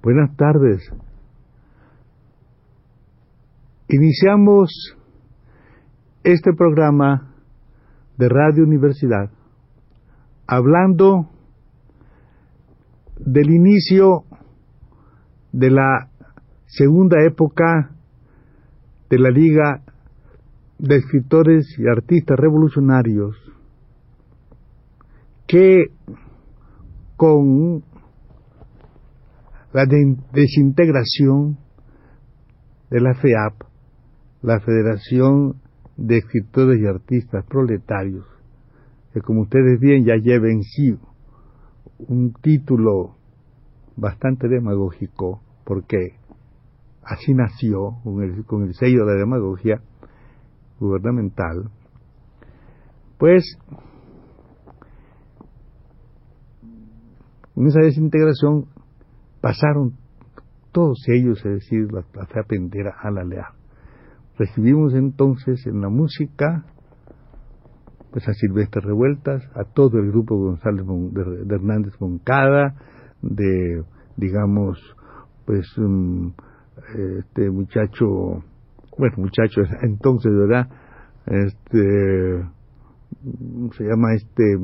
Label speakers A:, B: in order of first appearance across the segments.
A: Buenas tardes. Iniciamos este programa de Radio Universidad hablando del inicio de la segunda época de la Liga de Escritores y Artistas Revolucionarios que con la desintegración de la FEAP, la Federación de Escritores y Artistas Proletarios, que como ustedes bien ya lleva en sí un título bastante demagógico, porque así nació con el, con el sello de la demagogia gubernamental, pues en esa desintegración pasaron todos ellos, es decir, la, apendera a la leal. Recibimos entonces en la música pues a Silvestre Revueltas, a todo el grupo González de, de Hernández Moncada, de digamos pues um, este muchacho bueno muchacho entonces verdad este se llama este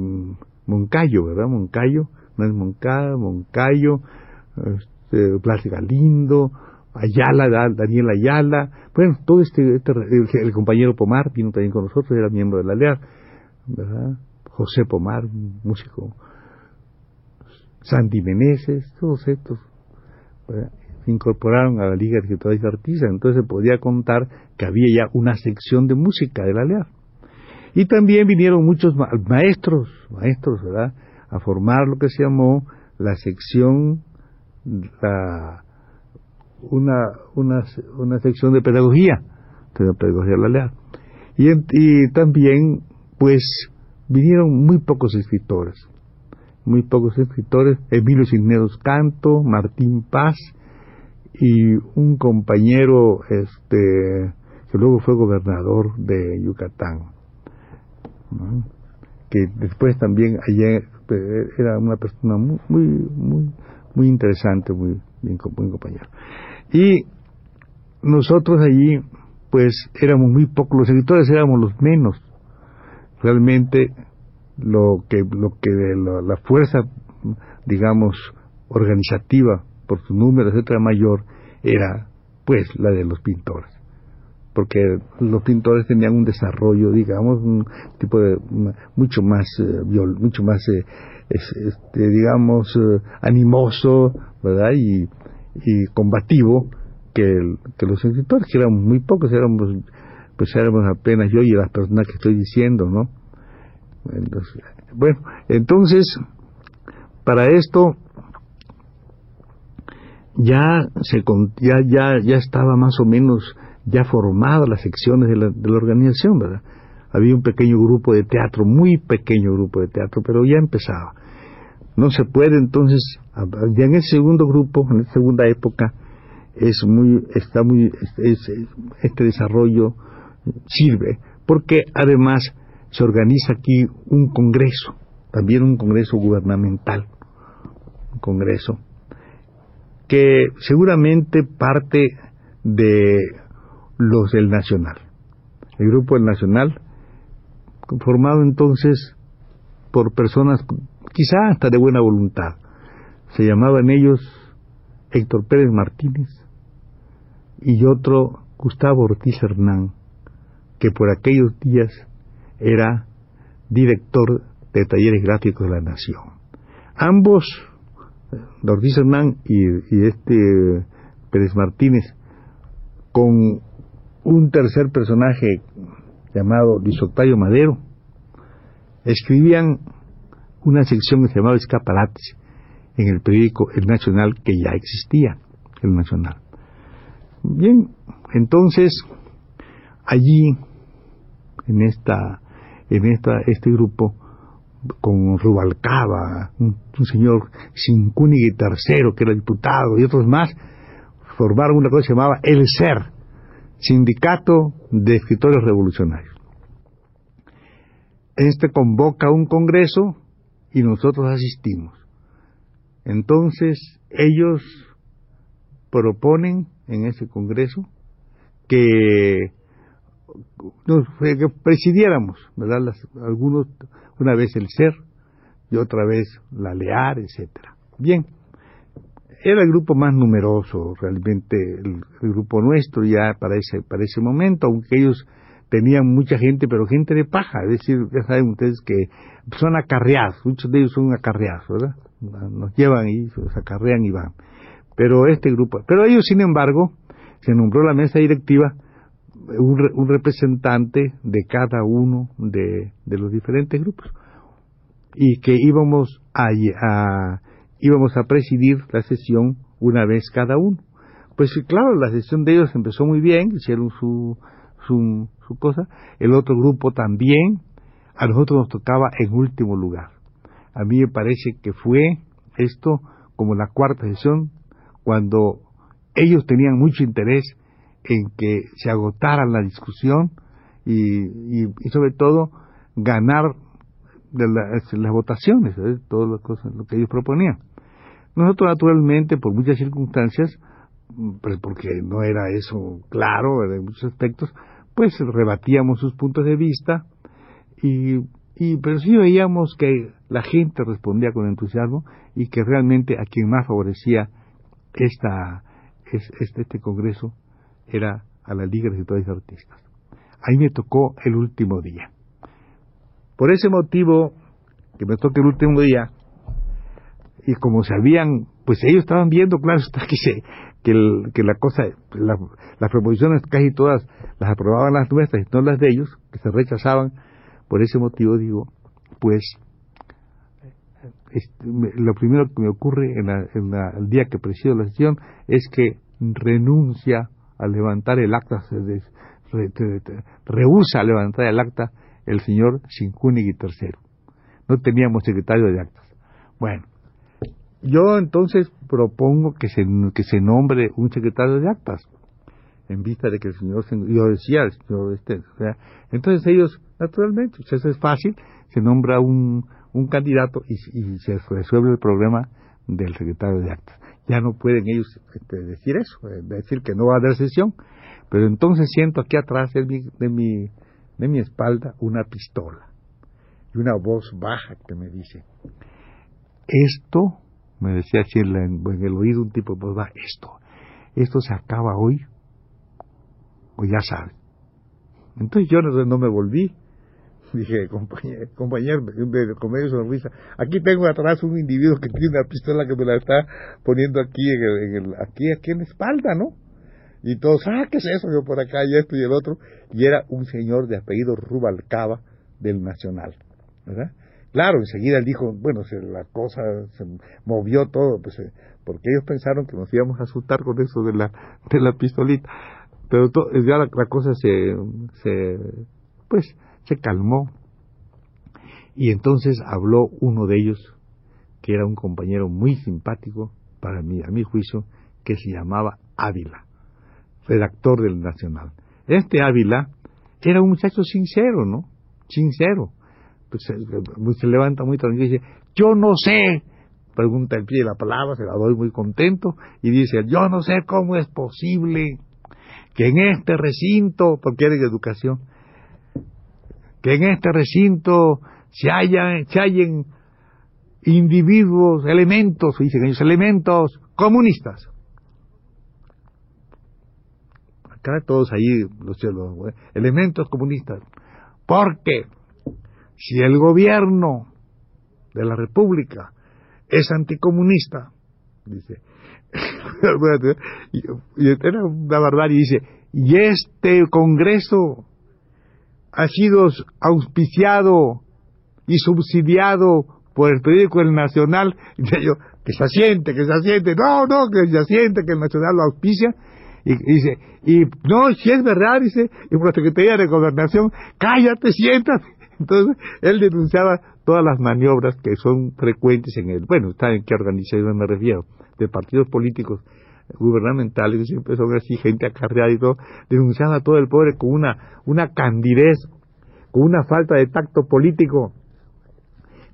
A: Moncayo verdad Moncayo no es Moncada Moncayo este Blas Galindo Ayala, Daniel Ayala, bueno, todo este, este el, compañero Pomar vino también con nosotros, era miembro de la ¿verdad? José Pomar, músico, Sandy Meneses, todos estos se incorporaron a la Liga de Escritores y Artistas, entonces se podía contar que había ya una sección de música de la. Y también vinieron muchos maestros, maestros, ¿verdad?, a formar lo que se llamó la sección, la una, una, una sección de pedagogía, de pedagogía la Y, y también, pues, vinieron muy pocos escritores, muy pocos escritores, Emilio Cisneros Canto, Martín Paz y un compañero este que luego fue gobernador de Yucatán, que después también allá eh, era una persona muy muy muy interesante, muy bien, buen compañero. Y nosotros allí, pues éramos muy pocos, los escritores éramos los menos. Realmente lo que, lo que la, fuerza, digamos, organizativa, por su número, etcétera, mayor, era pues la de los pintores porque los pintores tenían un desarrollo, digamos, un tipo de mucho más, eh, mucho más, eh, este, digamos, eh, animoso, ¿verdad? Y, y combativo que, que los escritores, que éramos muy pocos, éramos, pues éramos apenas yo y las personas que estoy diciendo, ¿no? Entonces, bueno, entonces, para esto ya se ya ya ya estaba más o menos ya formadas las secciones de la, de la organización, ¿verdad? Había un pequeño grupo de teatro, muy pequeño grupo de teatro, pero ya empezaba. No se puede entonces, ya en el segundo grupo, en la segunda época, es muy, está muy, este desarrollo sirve, porque además se organiza aquí un congreso, también un congreso gubernamental, un congreso, que seguramente parte de los del Nacional, el grupo del Nacional, formado entonces por personas quizá hasta de buena voluntad. Se llamaban ellos Héctor Pérez Martínez y otro Gustavo Ortiz Hernán, que por aquellos días era director de talleres gráficos de la Nación. Ambos, Ortiz Hernán y, y este Pérez Martínez, con un tercer personaje llamado Luis Octavio Madero, escribían una sección que se llamaba Escaparates en el periódico El Nacional que ya existía, El Nacional. Bien, entonces allí en esta en esta este grupo con Rubalcaba, un, señor Sincúnigue tercero que era diputado y otros más formaron una cosa que se llamaba El SER, Sindicato de Escritores Revolucionarios. Este convoca un congreso y nosotros asistimos. Entonces ellos proponen en ese congreso que nos presidiéramos, ¿verdad? algunos, una vez el ser y otra vez la lear, etcétera. Bien, era el grupo más numeroso, realmente el, grupo nuestro ya para ese, para ese momento, aunque ellos tenían mucha gente, pero gente de paja, es decir, ya saben ustedes que son acarreados, muchos de ellos son acarreados, ¿verdad? Nos llevan y se acarrean y van. Pero este grupo, pero ellos sin embargo, se nombró la mesa directiva un, representante de cada uno de, los diferentes grupos y que íbamos a, íbamos a presidir la sesión una vez cada uno. Pues claro, la sesión de ellos empezó muy bien, hicieron su, su, su cosa, el otro grupo también, a nosotros nos tocaba en último lugar. A mí me parece que fue esto como la cuarta sesión, cuando ellos tenían mucho interés en que se agotara la discusión y, sobre todo ganar de las votaciones, ¿eh? todas las cosas, lo que ellos proponían. Nosotros naturalmente, por muchas circunstancias, pues porque no era eso claro en muchos aspectos, pues rebatíamos sus puntos de vista y, y pero sí veíamos que la gente respondía con entusiasmo y que realmente a quien más favorecía esta, este, este congreso era a la Liga de Escritores Artistas. Ahí me tocó el último día. Por ese motivo, que me toque el último día, y como sabían, pues ellos estaban viendo, claro, que, se, que, que la cosa, las proposiciones casi todas las aprobaban las nuestras y no las de ellos, que se rechazaban. Por ese motivo digo, pues lo primero que me ocurre en, el día que presido la sesión es que renuncia a levantar el acta, se rehúsa a levantar el acta el señor Sincúnigui III. No teníamos secretario de actas. Bueno, yo entonces propongo que se, que se nombre un secretario de actas, en vista de que el señor, yo decía, el señor este, entonces ellos, naturalmente, pues eso es fácil, se nombra un, un candidato y, se resuelve el problema del secretario de actas ya no pueden ellos este, decir eso, eh, decir que no va a haber sesión. Pero entonces siento aquí atrás de de mi, de mi espalda una pistola y una voz baja que me dice, esto, me decía así en, el oído un tipo de voz baja, esto, esto se acaba hoy, o ya sabe. Entonces yo no, no me volví, Dije, compañero, compañero con medio sonrisa, aquí tengo atrás un individuo que tiene una pistola que me la está poniendo aquí en el, aquí, aquí en la espalda, ¿no? Y todos, ah, ¿qué es eso? Yo por acá y esto y el otro. Y era un señor de apellido Rubalcaba del Nacional, ¿verdad? Claro, enseguida él dijo, bueno, se, la cosa se movió todo, pues, eh, porque ellos pensaron que nos íbamos a asustar con eso de la, de la pistolita. Pero ya la, la, cosa se, se, pues, se calmó y entonces habló uno de ellos, que era un compañero muy simpático para mí, a mi juicio, que se llamaba Ávila, redactor del Nacional. Este Ávila era un muchacho sincero, ¿no? Sincero. Pues se, levanta muy tranquilo y dice, yo no sé, pregunta el pie de la palabra, se la doy muy contento, y dice, yo no sé cómo es posible que en este recinto, porque era de educación, que en este recinto se, hayan, se hallen individuos, elementos, dicen ellos, elementos comunistas. Acá todos ahí, los, los elementos comunistas. Porque si el gobierno de la República es anticomunista, dice, y, era una barbarie, dice, y este Congreso ha sido auspiciado y subsidiado por el periódico El Nacional, dice yo, que se asiente, que se asiente, no, no, que se asiente, que el Nacional lo auspicia, y, dice, y no, si es verdad, dice, y por la Secretaría de Gobernación, cállate, siéntate. Entonces, él denunciaba todas las maniobras que son frecuentes en él. Bueno, está en qué organización me refiero, de partidos políticos gubernamentales, que siempre son así, gente acarreada y todo, denunciaba a todo el pobre con una, una candidez, con una falta de tacto político,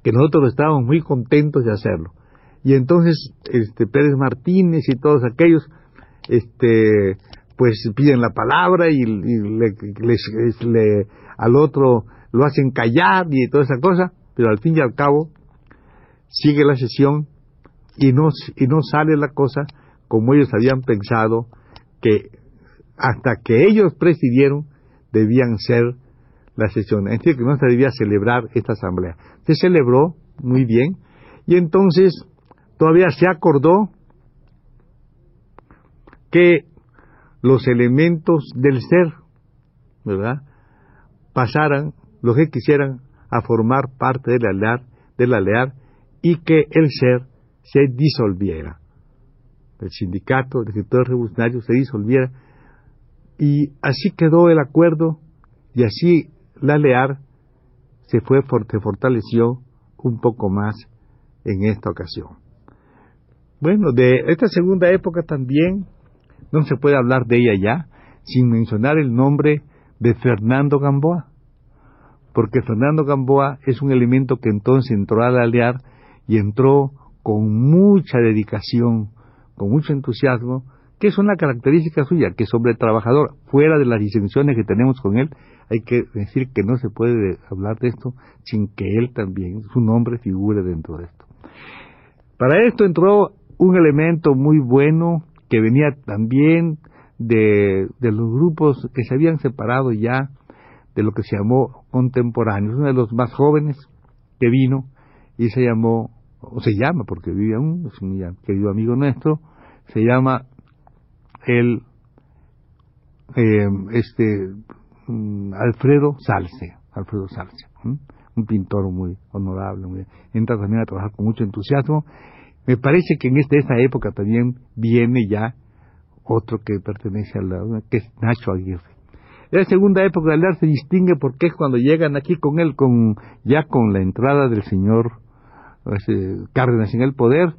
A: que nosotros estábamos muy contentos de hacerlo. Y entonces, este, Pérez Martínez y todos aquellos, este, pues piden la palabra y, le, al otro lo hacen callar y toda esa cosa, pero al fin y al cabo sigue la sesión y no, y no sale la cosa como ellos habían pensado que hasta que ellos presidieron debían ser las sesiones. Es decir, que no se debía celebrar esta asamblea. Se celebró muy bien y entonces todavía se acordó que los elementos del ser, ¿verdad?, pasaran, los que quisieran, a formar parte de la leal, de la leal y que el ser se disolviera. El sindicato de escritores revolucionarios se disolviera y así quedó el acuerdo y así la LEAR se fue se fortaleció un poco más en esta ocasión. Bueno, de esta segunda época también no se puede hablar de ella ya sin mencionar el nombre de Fernando Gamboa, porque Fernando Gamboa es un elemento que entonces entró a la LEAR y entró con mucha dedicación, con mucho entusiasmo, que es una característica suya, que es hombre trabajador, fuera de las distinciones que tenemos con él, hay que decir que no se puede hablar de esto sin que él también, su nombre figure dentro de esto. Para esto entró un elemento muy bueno que venía también de, de los grupos que se habían separado ya de lo que se llamó contemporáneos, uno de los más jóvenes que vino y se llamó o se llama, porque vive aún, es un querido amigo nuestro, se llama el eh, este mm, Alfredo Salce, Alfredo Salce, un pintor muy honorable, muy, entra también a trabajar con mucho entusiasmo. Me parece que en esta, esta época también viene ya otro que pertenece a la, que es Nacho Aguirre. La segunda época del arte se distingue porque es cuando llegan aquí con él, con, ya con la entrada del señor Cárdenas en el poder,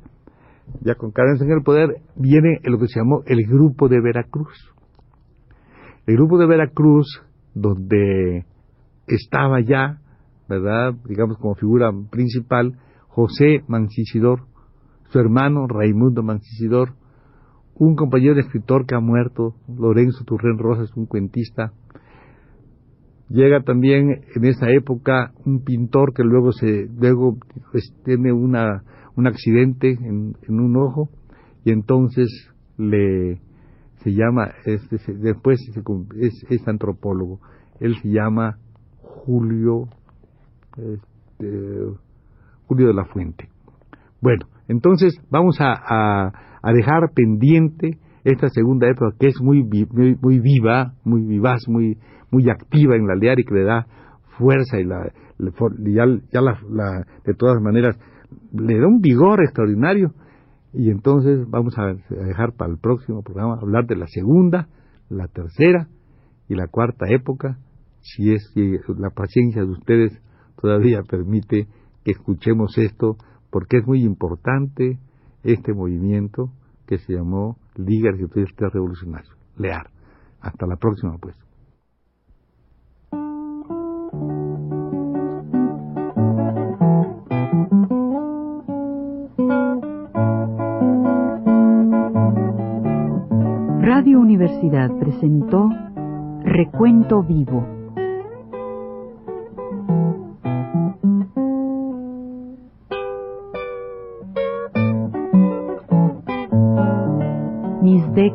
A: ya con Cárdenas en el poder, viene lo que se llamó el Grupo de Veracruz. El Grupo de Veracruz, donde estaba ya, ¿verdad?, digamos como figura principal, José Mancisidor, su hermano Raimundo Mancisidor, un compañero escritor que ha muerto, Lorenzo Turren Rosas, un cuentista, Llega también en esa época un pintor que luego se luego pues, tiene una, un accidente en, un ojo y entonces le se llama este, después es, es, antropólogo. Él se llama Julio este, Julio de la Fuente. Bueno entonces vamos a, dejar pendiente esta segunda época que es muy, muy, muy viva muy vivaz muy muy activa en la aldea y que le da fuerza y, la, ya, ya la, de todas maneras le da un vigor extraordinario. Y entonces vamos a dejar para el próximo programa hablar de la segunda, la tercera y la cuarta época, si es que la paciencia de ustedes todavía permite que escuchemos esto, porque es muy importante este movimiento que se llamó Liga de Estudios Revolucionarios, LEAR. Hasta la próxima, pues.
B: Radio Universidad presentó Recuento Vivo.